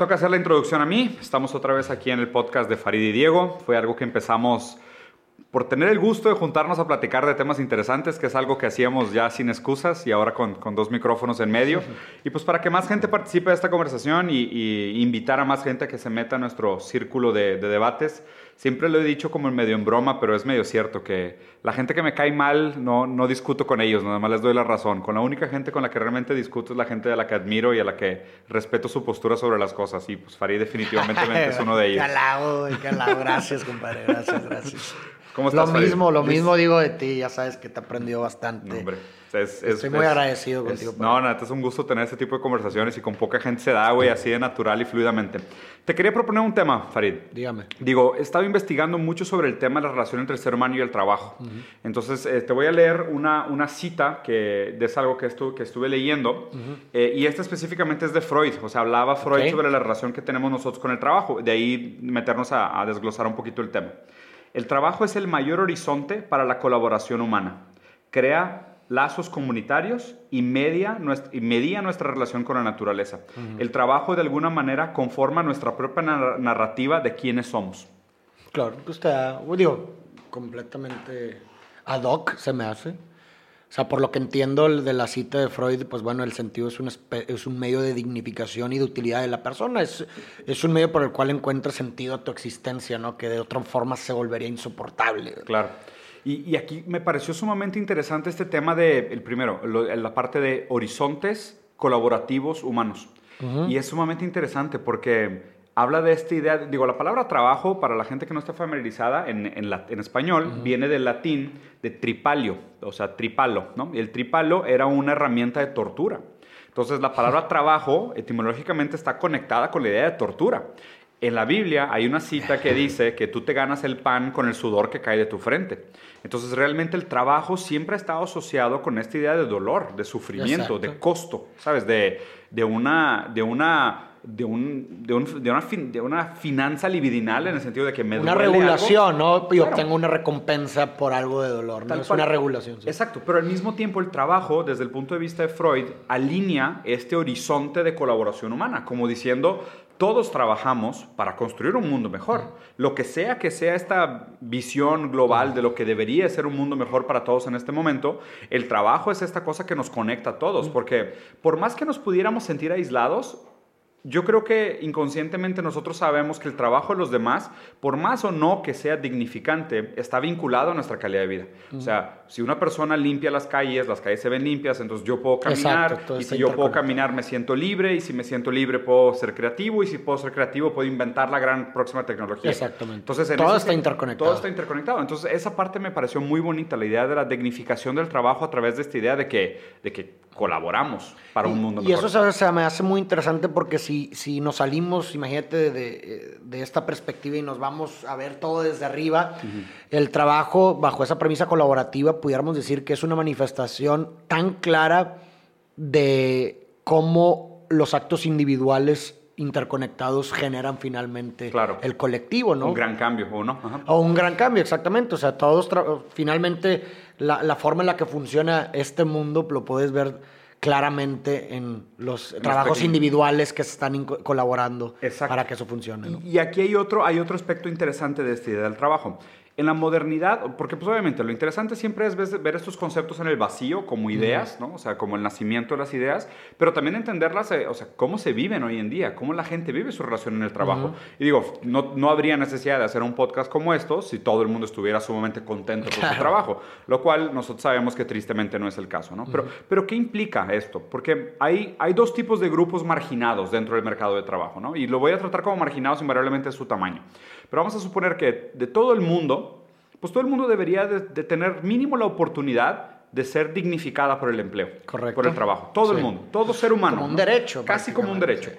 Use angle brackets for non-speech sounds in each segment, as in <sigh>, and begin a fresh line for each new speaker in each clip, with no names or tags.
toca hacer la introducción a mí. Estamos otra vez aquí en el podcast de Farid y Diego. Fue algo que empezamos por tener el gusto de juntarnos a platicar de temas interesantes, que es algo que hacíamos ya sin excusas y ahora con, con dos micrófonos en medio. Y pues para que más gente participe de esta conversación y, y invitar a más gente a que se meta a nuestro círculo de, de, debates. Siempre lo he dicho como en medio en broma, pero es medio cierto que la gente que me cae mal no, no discuto con ellos, nada más les doy la razón. Con la única gente con la que realmente discuto es la gente a la que admiro y a la que respeto su postura sobre las cosas. Y pues Farid definitivamente <laughs> es uno de ellos.
Qué qué Gracias, compadre. Gracias, gracias. <laughs>
¿Cómo estás,
lo mismo, lo mismo digo de ti, ya sabes que te he aprendido bastante.
hombre,
Estoy muy agradecido contigo.
no, nada, es un gusto tener este tipo de conversaciones y con poca gente se da, güey, así de natural y fluidamente. Te quería proponer un tema, Farid.
Dígame.
Digo, he estado investigando mucho sobre el tema de la relación entre el ser humano y el trabajo. Entonces, eh, te voy a leer una, una cita que es algo que, estu que estuve leyendo. eh, y esta específicamente es de Freud. O sea, hablaba Freud
Okay.
sobre la relación que tenemos nosotros con el trabajo. De ahí meternos a, a desglosar un poquito el tema. El trabajo es el mayor horizonte para la colaboración humana. Crea lazos comunitarios y media, nuestra, y media nuestra relación con la naturaleza. El trabajo de alguna manera conforma nuestra propia nar- narrativa de quiénes somos.
Claro, pues está, digo, completamente ad hoc se me hace. O sea, por lo que entiendo de la cita de Freud, pues bueno, el sentido es un, es un medio de dignificación y de utilidad de la persona. Es, es un medio por el cual encuentras sentido a tu existencia, ¿no? Que de otra forma se volvería insoportable.
Claro. Y, y aquí me pareció sumamente interesante este tema de, el primero, lo- la parte de horizontes colaborativos humanos. Y es sumamente interesante porque habla de esta idea, digo, la palabra trabajo, para la gente que no está familiarizada en, en, la- en español, viene del latín de tripalio, o sea, tripalo, ¿no? Y el tripalo era una herramienta de tortura. Entonces, la palabra <laughs> trabajo etimológicamente está conectada con la idea de tortura. En la Biblia hay una cita que dice que tú te ganas el pan con el sudor que cae de tu frente. Entonces realmente el trabajo siempre ha estado asociado con esta idea de dolor, de sufrimiento, de costo, ¿sabes? De, de una... De una de, un, de, un- de una, fin- de una finanza libidinal en el sentido de que me
Una
duele
regulación,
algo.
¿no? Y
Claro.
obtengo una recompensa por algo de dolor, Es
cual.
una regulación. sí.
Exacto, pero al mismo tiempo el trabajo, desde el punto de vista de Freud, alinea este horizonte de colaboración humana, como diciendo, todos trabajamos para construir un mundo mejor. Lo que sea que sea esta visión global de lo que debería ser un mundo mejor para todos en este momento, el trabajo es esta cosa que nos conecta a todos, porque por más que nos pudiéramos sentir aislados, yo creo que inconscientemente nosotros sabemos que el trabajo de los demás, por más o no que sea dignificante, está vinculado a nuestra calidad de vida. O sea, si una persona limpia las calles, las calles se ven limpias, entonces yo puedo caminar,
Exacto,
y si yo puedo caminar me siento libre, y si me siento libre puedo ser creativo, y si puedo ser creativo puedo inventar la gran próxima tecnología.
Exactamente.
Entonces, en
Todo está interconectado.
Todo está interconectado. Entonces, esa parte me pareció muy bonita, la idea de la dignificación del trabajo a través de esta idea de que, de que colaboramos para un mundo
Y
mejor.
eso se, se me hace muy interesante porque si, si nos salimos, imagínate, de, de- de esta perspectiva y nos vamos a ver todo desde arriba, el trabajo bajo esa premisa colaborativa, pudiéramos decir que es una manifestación tan clara de cómo los actos individuales interconectados generan finalmente
Claro.
el colectivo, ¿no?
Un gran cambio, ¿o no? Ajá.
O un gran cambio, exactamente. O sea, todos, finalmente, la, la forma en la que funciona este mundo lo puedes ver claramente en los trabajos
pequeños.
individuales que se están colaborando
Exacto.
para que eso funcione. ¿no?
Y, y aquí hay otro, hay otro aspecto interesante de esta idea del trabajo. En la modernidad, porque pues obviamente lo interesante siempre es ver, estos conceptos en el vacío como ideas, ¿no? O sea, como el nacimiento de las ideas, pero también entenderlas, eh, o sea, cómo se viven hoy en día, cómo la gente vive su relación en el trabajo. Y digo, no, no habría necesidad de hacer un podcast como estos si todo el mundo estuviera sumamente contento con su trabajo, lo cual nosotros sabemos que tristemente no es el caso, ¿no? Pero, pero ¿qué implica esto? Porque hay, hay dos tipos de grupos marginados dentro del mercado de trabajo, ¿no? Y lo voy a tratar como marginados invariablemente su tamaño. Pero vamos a suponer que de todo el mundo, pues todo el mundo debería de, de tener mínimo la oportunidad de ser dignificada por el empleo,
Correcto.
por el trabajo. Todo el mundo, todo ser humano.
Como un
¿no?
derecho,
Casi como un derecho.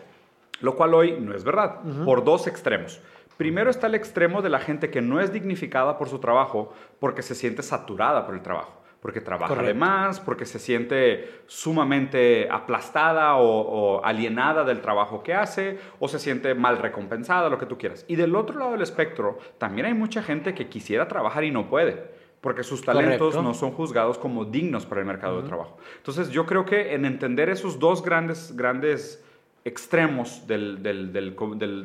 Lo cual hoy no es verdad, por dos extremos. Primero está el extremo de la gente que no es dignificada por su trabajo porque se siente saturada por el trabajo, porque trabaja de
Correcto.
más, porque se siente sumamente aplastada o, o alienada del trabajo que hace, o se siente mal recompensada, lo que tú quieras. Y del otro lado del espectro, también hay mucha gente que quisiera trabajar y no puede. Porque sus talentos
Correcto.
no son juzgados como dignos para el mercado de trabajo. Entonces, yo creo que en entender esos dos grandes, grandes extremos del, del, del,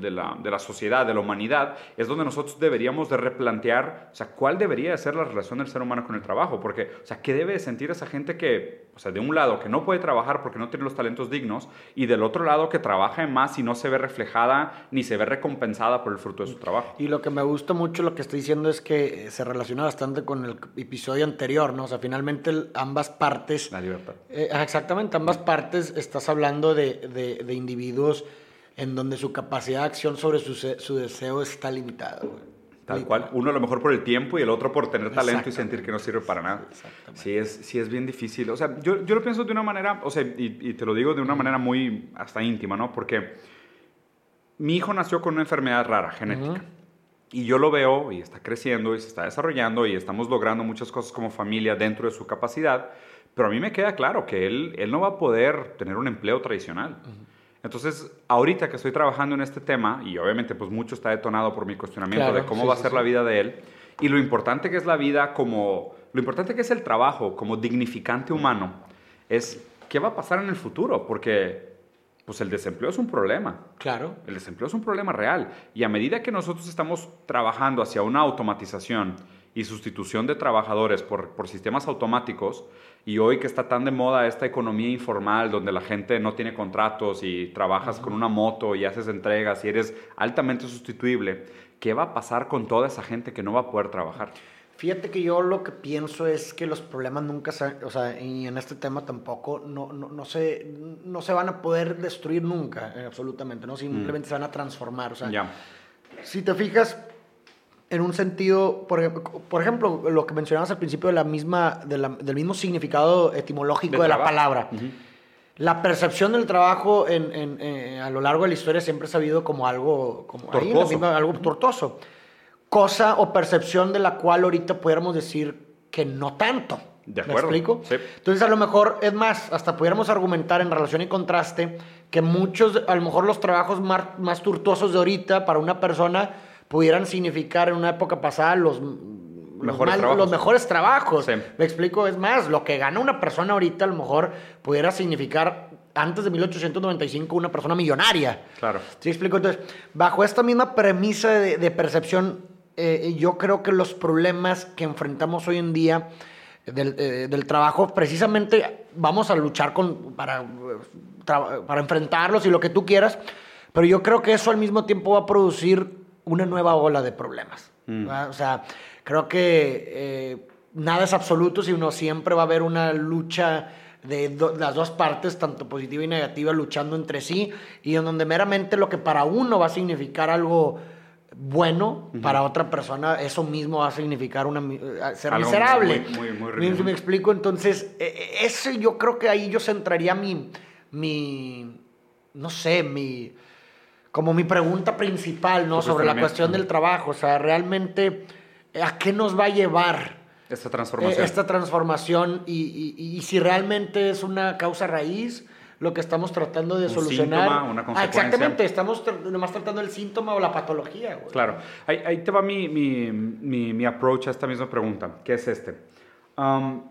de, la, de, la, sociedad, de la humanidad, es donde nosotros deberíamos de replantear, o sea, cuál debería de ser la relación del ser humano con el trabajo, porque, o sea, ¿qué debe de sentir esa gente que, o sea, de un lado que no puede trabajar porque no tiene los talentos dignos, y del otro lado que trabaja más y no se ve reflejada ni se ve recompensada por el fruto de su trabajo?
Y lo que me gusta mucho lo que estoy diciendo es que se relaciona bastante con el episodio anterior, ¿no? O sea, finalmente ambas partes...
La libertad.
Eh, exactamente, ambas partes estás hablando de, de, de individuos en donde su capacidad de acción sobre su, su deseo está limitada.
Tal cual. Uno a lo mejor por el tiempo y el otro por tener talento y sentir que no sirve para nada. Sí es, sí es bien difícil. O sea, yo, yo lo pienso de una manera, o sea, y, te lo digo de una manera muy hasta íntima, ¿no? Porque mi hijo nació con una enfermedad rara, genética. Y yo lo veo y está creciendo y se está desarrollando y estamos logrando muchas cosas como familia dentro de su capacidad. Pero a mí me queda claro que él, él no va a poder tener un empleo tradicional. Entonces, ahorita que estoy trabajando en este tema, y obviamente pues mucho está detonado por mi cuestionamiento de cómo va a ser la vida de él, y lo importante que es la vida como, lo importante que es el trabajo como dignificante humano, es qué va a pasar en el futuro, porque pues el desempleo es un problema.
Claro.
El desempleo es un problema real. Y a medida que nosotros estamos trabajando hacia una automatización y sustitución de trabajadores por, por sistemas automáticos, y hoy que está tan de moda esta economía informal donde la gente no tiene contratos y trabajas con una moto y haces entregas y eres altamente sustituible, ¿qué va a pasar con toda esa gente que no va a poder trabajar?
Fíjate que yo lo que pienso es que los problemas nunca se, o sea, y en este tema tampoco, no, no, no, se, no se van a poder destruir nunca, absolutamente, ¿no? Simplemente mm. se van a transformar, o sea, si te fijas, en un sentido, por, por, ejemplo, lo que mencionabas al principio de la misma, del mismo significado etimológico de, la palabra. La percepción del trabajo en, en, eh, a lo largo de la historia siempre se ha habido como algo, como
tortuoso.
algo tortuoso. Cosa o percepción de la cual ahorita pudiéramos decir que no tanto.
De acuerdo.
¿Me explico? Entonces, a lo mejor, es más, hasta pudiéramos argumentar en relación y contraste que muchos, a lo mejor los trabajos más, más tortuosos de ahorita para una persona pudieran significar en una época pasada los
mejores, trabajos.
los mejores trabajos. Me explico, es más, lo que gana una persona ahorita a lo mejor pudiera significar antes de 1895 una persona millonaria.
Claro.
¿Sí explico? Entonces, bajo esta misma premisa de, percepción, eh, yo creo que los problemas que enfrentamos hoy en día del, eh, del trabajo, precisamente vamos a luchar con, para, para enfrentarlos y lo que tú quieras, pero yo creo que eso al mismo tiempo va a producir una nueva ola de problemas. Mm. O sea, creo que eh, nada es absoluto, sino siempre va a haber una lucha de las dos partes, tanto positiva y negativa, luchando entre sí, y en donde meramente lo que para uno va a significar algo bueno, para otra persona eso mismo va a significar una, eh, ser miserable.
Muy, muy, muy
¿Me, explico? Entonces, e, e, ese yo creo que ahí yo centraría mi, mi no sé, mi como mi pregunta principal, ¿no? Sobre la cuestión del trabajo. O sea, realmente, ¿a qué nos va a llevar?
Esta transformación.
esta transformación y, si realmente es una causa raíz lo que estamos tratando de
un
solucionar.
Síntoma, una consecuencia.
Ah, exactamente, estamos nomás tratando el síntoma o la patología.
Claro, ahí, te va mi, mi, mi, approach a esta misma pregunta, que es este. Um,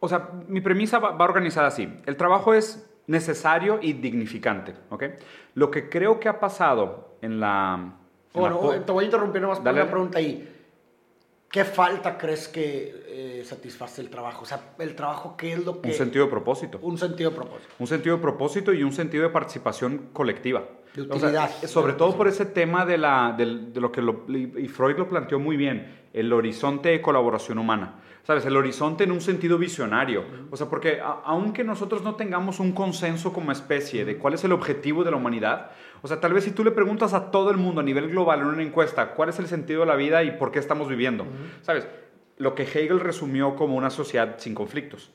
o sea, mi premisa va, va organizada así. El trabajo es necesario y dignificante. ¿ok? Lo que creo que ha pasado en la...
bueno, te voy a interrumpir nomás por una pregunta ahí. ¿Qué falta crees que eh, satisface el trabajo? O sea, el trabajo, ¿qué es lo que...?
Un sentido de propósito.
Un sentido de propósito.
Un sentido de propósito y un sentido de participación colectiva.
De utilidad.
sobre todo por ese tema de, la, de, lo que y Freud lo planteó muy bien, el horizonte de colaboración humana. ¿sabes? El horizonte en un sentido visionario. O sea, porque aunque nosotros no tengamos un consenso como especie de cuál es el objetivo de la humanidad, o sea, tal vez si tú le preguntas a todo el mundo a nivel global en una encuesta cuál es el sentido de la vida y por qué estamos viviendo, ¿sabes? Lo que Hegel resumió como una sociedad sin conflictos.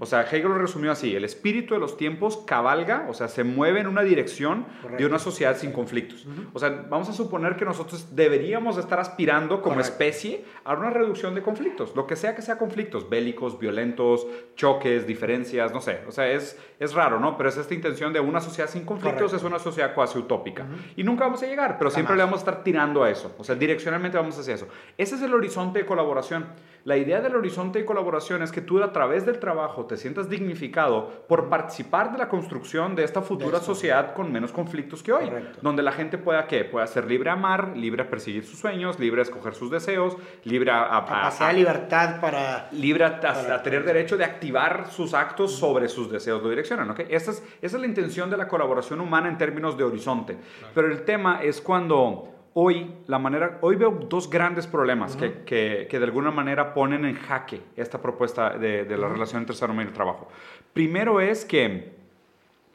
O sea, Hegel lo resumió así, el espíritu de los tiempos cabalga, o sea, se mueve en una dirección de una sociedad sin conflictos. O sea, vamos a suponer que nosotros deberíamos estar aspirando como especie a una reducción de conflictos, lo que sea que sea conflictos, bélicos, violentos, choques, diferencias, no sé. O sea, es, es raro, ¿no? Pero es esta intención de una sociedad sin conflictos, es una sociedad cuasi utópica. Y nunca vamos a llegar, pero siempre le vamos a estar tirando a eso. O sea, direccionalmente vamos hacia eso. Ese es el horizonte de colaboración. La idea del horizonte de colaboración es que tú a través del trabajo te sientas dignificado por participar de la construcción de esta futura sociedad con menos conflictos que hoy, donde la gente pueda ¿qué? pueda ser libre a amar, libre a perseguir sus sueños, libre a escoger sus deseos, libre a,
a, libertad para
libre a, tener derecho de activar sus actos sobre sus deseos lo direccionan, ¿ok? Esa es, esa es la intención de la colaboración humana en términos de horizonte. Pero el tema es cuando hoy la manera, hoy veo dos grandes problemas que, que, que, de alguna manera ponen en jaque esta propuesta de, de la relación entre ser humano y el trabajo. Primero es que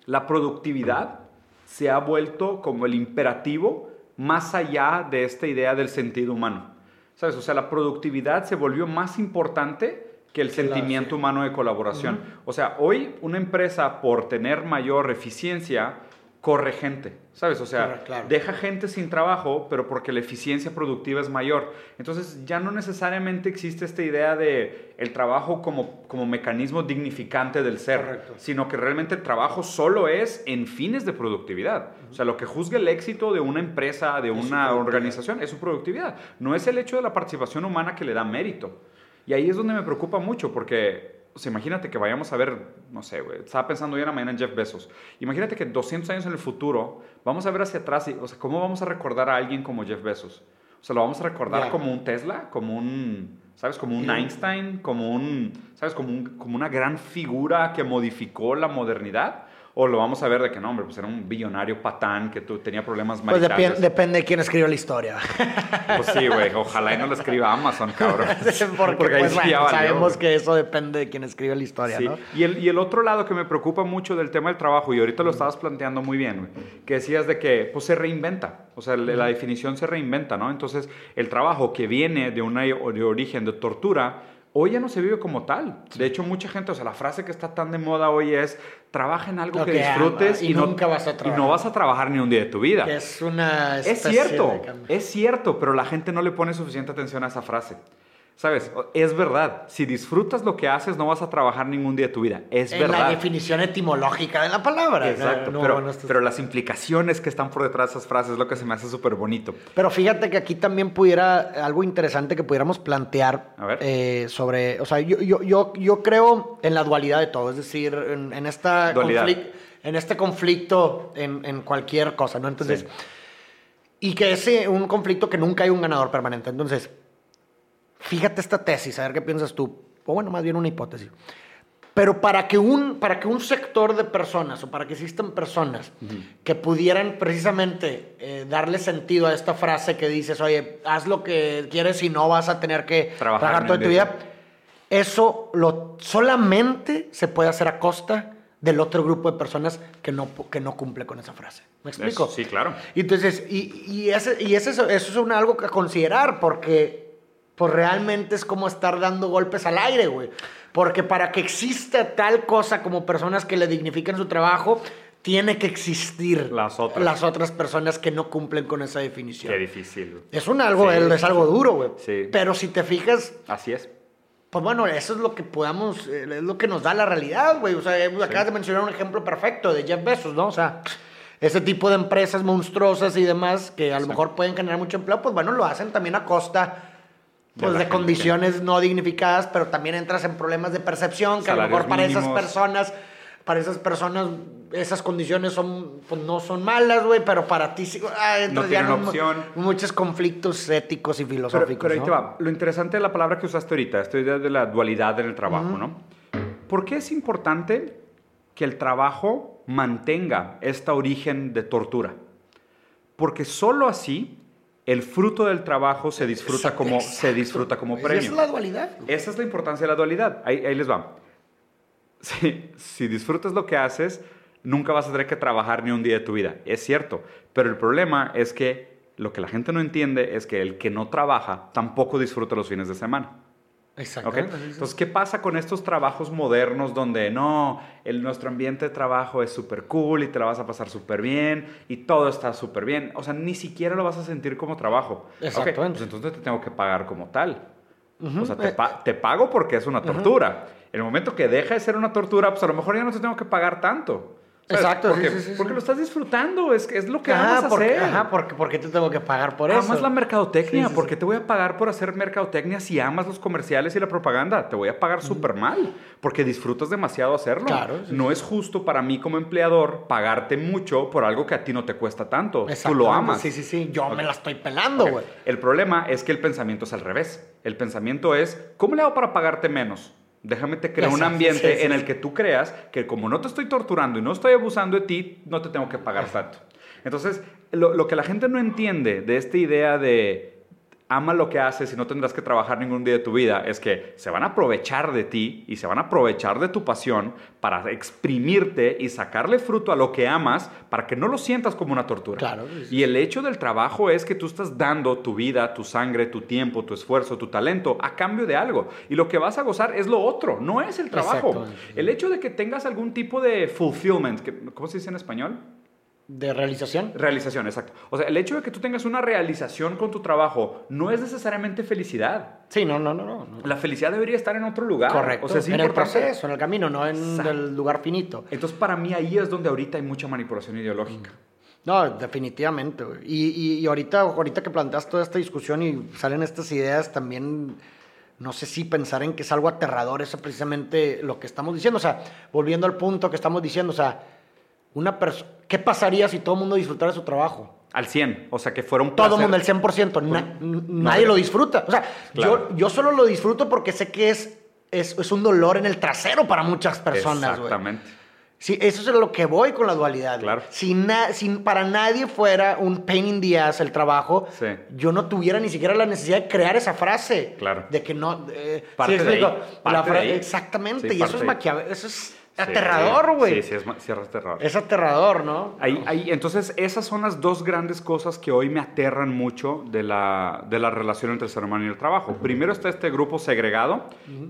la productividad se ha vuelto como el imperativo más allá de esta idea del sentido humano. ¿Sabes? O sea, la productividad se volvió más importante que el sentimiento humano de colaboración. O sea, hoy una empresa por tener mayor eficiencia corre gente, ¿sabes? O sea, deja gente sin trabajo, pero porque la eficiencia productiva es mayor. Entonces ya no necesariamente existe esta idea de el trabajo como, como mecanismo dignificante del ser, sino que realmente el trabajo solo es en fines de productividad. O sea, lo que juzga el éxito de una empresa, de una organización, es su productividad. No es el hecho de la participación humana que le da mérito. Y ahí es donde me preocupa mucho, porque o sea, imagínate que vayamos a ver, no sé, güey, estaba pensando yo en la mañana en Jeff Bezos. Imagínate que 200 años en el futuro vamos a ver hacia atrás y, o sea, ¿cómo vamos a recordar a alguien como Jeff Bezos? O sea, lo vamos a recordar como un Tesla, como un, ¿sabes? Como un Einstein, como un, ¿sabes? Como, un, como una gran figura que modificó la modernidad. O lo vamos a ver de que no, hombre, pues era un billonario patán que tú, tenía problemas
Pues depende de quién escribió la historia. <laughs>
Pues sí, güey. Ojalá y no lo escriba Amazon, <laughs> cabrón.
porque, <laughs> pues, sabemos que eso depende de quién escribe la historia, ¿no?
Y el, y el otro lado que me preocupa mucho del tema del trabajo, y ahorita lo estabas planteando muy bien, güey, que decías de que pues se reinventa. O sea, la definición se reinventa, ¿no? Entonces, el trabajo que viene de, una, de origen de tortura hoy ya no se vive como tal. De hecho, mucha gente, o sea, la frase que está tan de moda hoy es, trabaja en algo que, disfrutes y, nunca vas a trabajar. Y no vas a trabajar ni un día de tu vida.
Es una...
Es cierto, es cierto, pero la gente no le pone suficiente atención a esa frase. ¿Sabes? Es verdad. Si disfrutas lo que haces, no vas a trabajar ningún día de tu vida. Es
en
verdad.
la definición etimológica de la palabra.
Exacto. pero, pero, las implicaciones que están por detrás de esas frases es lo que se me hace súper bonito.
Pero fíjate que aquí también pudiera, algo interesante que pudiéramos plantear eh, sobre, o sea, yo, yo, yo, yo, creo en la dualidad de todo. Es decir, en, esta en este conflicto en, en, cualquier cosa, ¿no? Entonces, y que es un conflicto que nunca hay un ganador permanente. Entonces, Fíjate esta tesis, a ver qué piensas tú. O bueno, más bien una hipótesis. Pero para que un, para que un sector de personas o para que existan personas que pudieran precisamente eh, darle sentido a esta frase que dices, oye, haz lo que quieres y no vas a tener que trabajar toda tu vida, eso lo, solamente se puede hacer a costa del otro grupo de personas que no, que no cumple con esa frase. ¿Me explico?
sí, claro.
Entonces, y, y, ese, y ese, eso es un, algo que considerar porque pues realmente es como estar dando golpes al aire, güey. Porque para que exista tal cosa como personas que le dignifiquen su trabajo, tiene que existir
las otras.
las otras personas que no cumplen con esa definición.
Qué difícil.
Es un algo, es algo duro, güey. Sí. Pero si te fijas...
Así es.
Pues bueno, eso es lo que podamos, eh, es lo que nos da la realidad, güey. O sea, acabas de mencionar un ejemplo perfecto de Jeff Bezos, ¿no? O sea, ese tipo de empresas monstruosas y demás que a lo mejor pueden generar mucho empleo, pues bueno, lo hacen también a costa pues de, condiciones no dignificadas, pero también entras en problemas de percepción que a lo mejor para esas personas, para esas personas, esas condiciones son, pues no son malas, güey, pero para ti sí,
ah, no ya opción.
muchos conflictos éticos y filosóficos.
Pero, ahí te va. Lo interesante de la palabra que usaste ahorita, esta idea de la dualidad en el trabajo, ¿no? ¿Por qué es importante que el trabajo mantenga esta origen de tortura? Porque solo así el fruto del trabajo se disfruta como, se disfruta como premio. Esa
es la dualidad.
Esa es la importancia de la dualidad. Ahí, les va. Si, si, disfrutas lo que haces, nunca vas a tener que trabajar ni un día de tu vida. Es cierto. Pero el problema es que lo que la gente no entiende es que el que no trabaja tampoco disfruta los fines de semana.
Exacto.
Entonces, ¿qué pasa con estos trabajos modernos donde no, el, nuestro ambiente de trabajo es súper cool y te la vas a pasar súper bien y todo está súper bien? O sea, ni siquiera lo vas a sentir como trabajo. Exactamente. Pues entonces te tengo que pagar como tal. O sea, te, te, pago porque es una tortura. En el momento que deja de ser una tortura, pues a lo mejor ya no te tengo que pagar tanto.
Exacto,
porque,
sí, sí, sí,
porque lo estás disfrutando, es, es lo que
Ajá,
amas
porque,
hacer.
ajá, porque, porque te tengo que pagar por
Amas
eso.
la mercadotecnia, porque te voy a pagar por hacer mercadotecnia si amas los comerciales y la propaganda. Te voy a pagar súper mal, porque disfrutas demasiado hacerlo.
Claro,
no es justo para mí como empleador pagarte mucho por algo que a ti no te cuesta tanto. Tú lo amas.
Sí, sí, sí. Yo me la estoy pelando, güey.
El problema es que el pensamiento es al revés. El pensamiento es, ¿cómo le hago para pagarte menos? Déjame te crear un ambiente
sí, sí,
en el que tú creas que como no te estoy torturando y no estoy abusando de ti, no te tengo que pagar tanto. Entonces, lo, lo que la gente no entiende de esta idea de ama lo que haces y no tendrás que trabajar ningún día de tu vida es que se van a aprovechar de ti y se van a aprovechar de tu pasión para exprimirte y sacarle fruto a lo que amas para que no lo sientas como una tortura.
Claro.
Y el hecho del trabajo es que tú estás dando tu vida, tu sangre, tu tiempo, tu esfuerzo, tu talento a cambio de algo. Y lo que vas a gozar es lo otro, no es el trabajo. El hecho de que tengas algún tipo de fulfillment, ¿cómo se dice en español?
De realización.
Realización, exacto. O sea, el hecho de que tú tengas una realización con tu trabajo no es necesariamente felicidad.
Sí, no, no, no, no.
La felicidad debería estar en otro lugar.
Correcto.
O sea, es
en el proceso, en el camino, no en
Exacto.
el lugar finito.
Entonces, para mí ahí es donde ahorita hay mucha manipulación ideológica.
No, definitivamente. y, y ahorita, ahorita que planteas toda esta discusión y salen estas ideas, también no sé si pensar en que es algo aterrador, eso precisamente lo que estamos diciendo. O sea, volviendo al punto que estamos diciendo, o sea, una persona, ¿qué pasaría si todo el mundo disfrutara de su trabajo?
Al 100. O sea, que fuera un
Todo el mundo, el 100%. na- nadie lo disfruta. O sea,
Claro.
yo, yo solo lo disfruto porque sé que es, es, es un dolor en el trasero para muchas personas.
Exactamente.
Sí, eso es a lo que voy con la dualidad.
Claro.
Si, na- si para nadie fuera un pain in the ass el trabajo,
Sí.
yo no tuviera ni siquiera la necesidad de crear esa frase.
Claro.
De que no. eh,
Parte
¿sí
de
explico?
ahí,
La
parte de
fra-
ahí.
Exactamente.
Sí,
y eso es. Eso es. Aterrador, güey.
Sí, sí, es, sí, es aterrador.
Es aterrador, ¿no?
Ahí, ahí, entonces, esas son las dos grandes cosas que hoy me aterran mucho de la, de la relación entre el ser humano y el trabajo. Primero está este grupo segregado,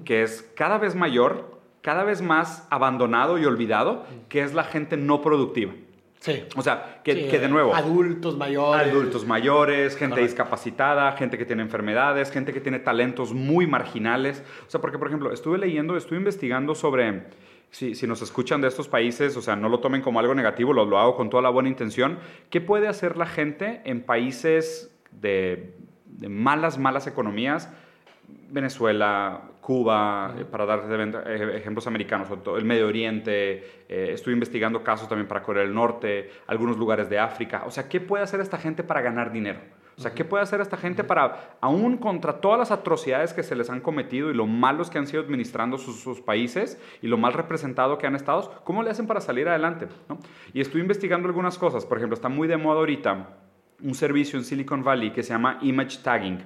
que es cada vez mayor, cada vez más abandonado y olvidado, que es la gente no productiva.
Sí.
O sea, que,
Sí,
que de nuevo...
Adultos mayores.
Adultos mayores, gente
Correcto.
discapacitada, gente que tiene enfermedades, gente que tiene talentos muy marginales. O sea, porque, por ejemplo, estuve leyendo, estuve investigando sobre, si, si nos escuchan de estos países, o sea, no lo tomen como algo negativo, lo, lo hago con toda la buena intención. ¿Qué puede hacer la gente en países de, de malas, malas economías? Venezuela, Cuba, eh, para dar ejemplos americanos, el Medio Oriente, eh, estoy investigando casos también para Corea del Norte, algunos lugares de África. O sea, ¿qué puede hacer esta gente para ganar dinero? O sea, ¿qué puede hacer esta gente para, aún contra todas las atrocidades que se les han cometido y lo malos que han sido administrando sus, sus países y lo mal representado que han estado, cómo le hacen para salir adelante? ¿no? Y estoy investigando algunas cosas. Por ejemplo, está muy de moda ahorita un servicio en Silicon Valley que se llama Image Tagging,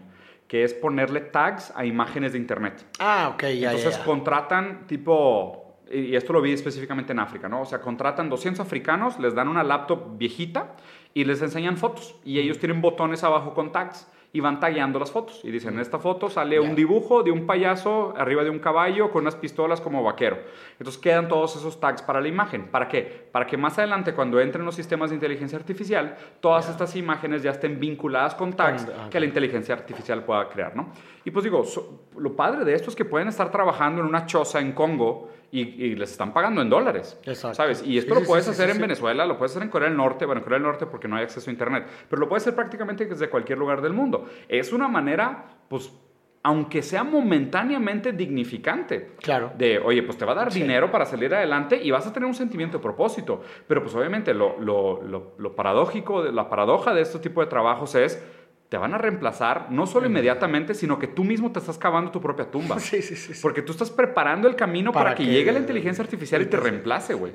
que es ponerle tags a imágenes de Internet.
Ah, ok, ya,
Entonces
ya, ya.
contratan tipo, y esto lo vi específicamente en África, ¿no? O sea, contratan 200 africanos, les dan una laptop viejita y les enseñan fotos. Y ellos tienen botones abajo con tags y van tagueando las fotos. Y dicen, en esta foto sale un dibujo de un payaso arriba de un caballo con unas pistolas como vaquero. Entonces quedan todos esos tags para la imagen. ¿Para qué? Para que más adelante cuando entren los sistemas de inteligencia artificial, todas estas imágenes ya estén vinculadas con tags
Con- ah,
que la inteligencia artificial pueda crear, ¿no? Y pues digo, so- lo padre de esto es que pueden estar trabajando en una choza en Congo y, y les están pagando en dólares,
Exacto.
¿sabes? Y esto
Sí,
lo puedes
sí,
hacer
sí,
en. Venezuela, lo puedes hacer en Corea del Norte, bueno, en Corea del Norte porque no hay acceso a Internet, pero lo puedes hacer prácticamente desde cualquier lugar del mundo. Es una manera, pues, aunque sea momentáneamente dignificante,
Claro.
de, oye, pues te va a dar
Sí.
dinero para salir adelante y vas a tener un sentimiento de propósito. Pero pues obviamente lo, lo, lo, lo paradójico, la paradoja de este tipo de trabajos es, te van a reemplazar no solo inmediatamente, sino que tú mismo te estás cavando tu propia tumba. <laughs>
Sí, sí, sí. sí.
Porque tú estás preparando el camino para,
Para
que,
que-
llegue la inteligencia artificial y te reemplace, güey.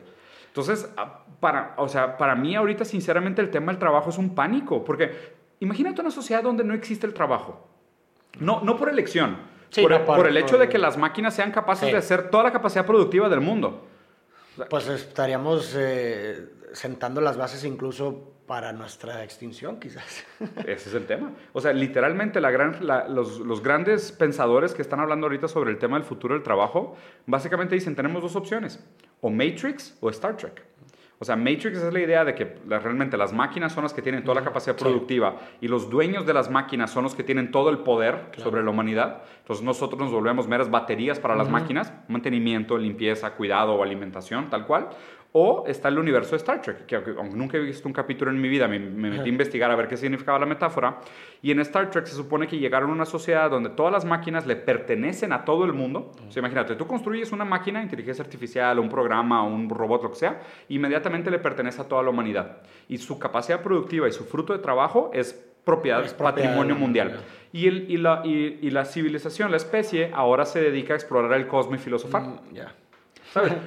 Entonces, ah, para, o sea, para mí ahorita sinceramente el tema del trabajo es un pánico, porque imagínate una sociedad donde no existe el trabajo. No, no por elección,
Sí,
por,
no
el,
por-
por el hecho de
por-
que las máquinas sean capaces
Sí.
de hacer toda la capacidad productiva del mundo.
Pues estaríamos eh, sentando las bases incluso para nuestra extinción, quizás. <laughs>
Ese es el tema. O sea, literalmente la gran, la- los, los grandes pensadores que están hablando ahorita sobre el tema del futuro del trabajo, básicamente dicen, tenemos dos opciones, o Matrix o Star Trek. O sea, Matrix es la idea de que realmente las máquinas son las que tienen toda la capacidad
Sí.
productiva y los dueños de las máquinas son los que tienen todo el poder sobre la humanidad. Entonces nosotros nos volvemos meras baterías para las máquinas, mantenimiento, limpieza, cuidado o alimentación, tal cual. O está el universo de Star Trek, que aunque nunca he visto un capítulo en mi vida, me, metí a investigar a ver qué significaba la metáfora. Y en Star Trek se supone que llegaron a una sociedad donde todas las máquinas le pertenecen a todo el mundo. O sea, imagínate, tú construyes una máquina, inteligencia artificial, un programa, un robot, lo que sea, inmediatamente le pertenece a toda la humanidad. Y su capacidad productiva y su fruto de trabajo es propiedad, es patrimonio mundial. Y, el, y, la, y, la, civilización, la especie, ahora se dedica a explorar el cosmos y filosofar. Mm,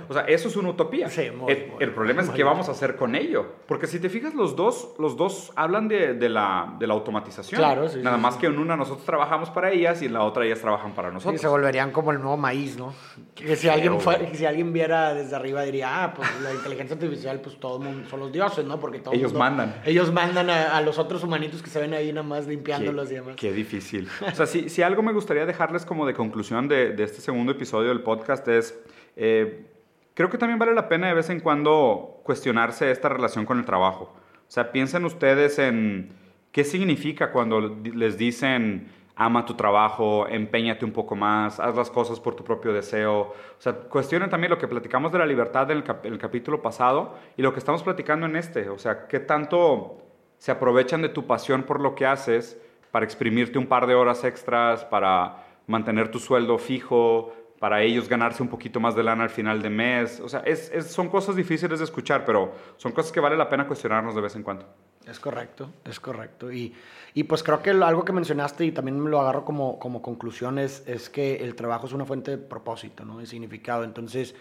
o sea, eso es una utopía. el, problema es qué vamos a hacer con ello. Porque si te fijas, los dos, los dos hablan de, de, la, de la, automatización. Claro, sí, Nada más que en una nosotros trabajamos para ellas y en la otra ellas trabajan para nosotros.
Y se volverían como el nuevo maíz, ¿no? Que si, alguien, si alguien viera desde arriba diría, ah, pues la inteligencia artificial, pues todo mundo son los dioses, ¿no? Porque
ellos mandan.
Ellos mandan a, los otros humanitos que se ven ahí nada más limpiándolos y demás.
Qué difícil. o sea, si, si algo me gustaría dejarles como de conclusión de, de este segundo episodio del podcast es eh, creo que también vale la pena de vez en cuando cuestionarse esta relación con el trabajo. O sea, piensen ustedes en qué significa cuando les dicen ama tu trabajo, empeñate un poco más, haz las cosas por tu propio deseo. O sea, cuestionen también lo que platicamos de la libertad en el, capítulo pasado y lo que estamos platicando en este. O sea, qué tanto se aprovechan de tu pasión por lo que haces para exprimirte un par de horas extras, para mantener tu sueldo fijo, para ellos ganarse un poquito más de lana al final de mes. O sea, es, son cosas difíciles de escuchar, pero son cosas que vale la pena cuestionarnos de vez en cuando.
Es correcto, es correcto. Y, y pues creo que algo que mencionaste y también me lo agarro como, como conclusión es, es que el trabajo es una fuente de propósito, ¿no? De significado. Entonces,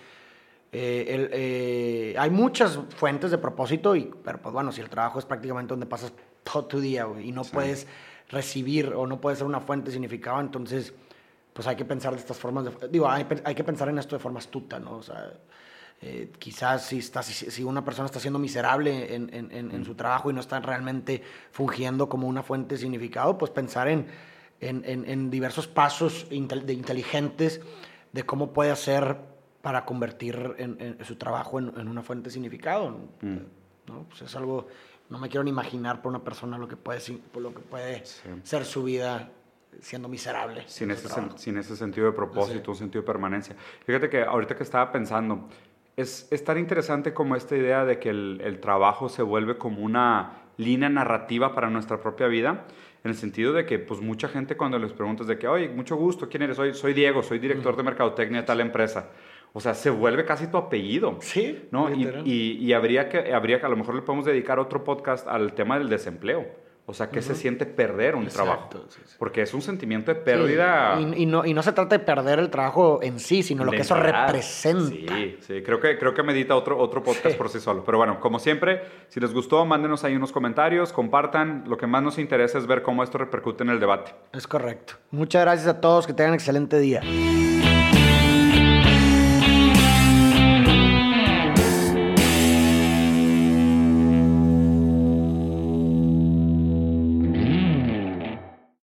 eh, eh, hay muchas fuentes de propósito, y, pero pues bueno, si el trabajo es prácticamente donde pasas todo tu día y no puedes recibir o no puedes ser una fuente de significado, entonces pues hay que pensar de estas formas, de, digo, hay, hay, que pensar en esto de forma astuta, ¿no? O sea, eh, quizás si, está, si, una persona está siendo miserable en, en, en, su trabajo y no está realmente fungiendo como una fuente de significado, pues pensar en, en diversos pasos de inteligentes de cómo puede hacer para convertir su trabajo en, una fuente de significado. Mm. ¿no? Pues es algo, no me quiero ni imaginar por una persona lo que puede, por lo que puede ser su vida siendo miserable.
Sin ese, sin ese sentido de propósito, un sentido de permanencia. Fíjate que ahorita que estaba pensando, es, es tan interesante como esta idea de que el, el, trabajo se vuelve como una línea narrativa para nuestra propia vida, en el sentido de que pues mucha gente cuando les preguntas de que, oye, mucho gusto, ¿quién eres? Soy, soy Diego, soy director de mercadotecnia de tal empresa. O sea, se vuelve casi tu apellido.
Sí.
¿no? Y, y, y, habría, que, habría que, a lo mejor le podemos dedicar otro podcast al tema del desempleo. O sea, ¿qué se siente perder un trabajo? Porque es un sentimiento de pérdida.
Y, no, y no se trata de perder el trabajo en sí, sino lo que eso representa.
Sí, sí. Creo que, creo que medita otro, otro podcast por sí solo. Pero bueno, como siempre, si les gustó, mándenos ahí unos comentarios, compartan. Lo que más nos interesa es ver cómo esto repercute en el debate.
Es correcto. Muchas gracias a todos. Que tengan excelente día.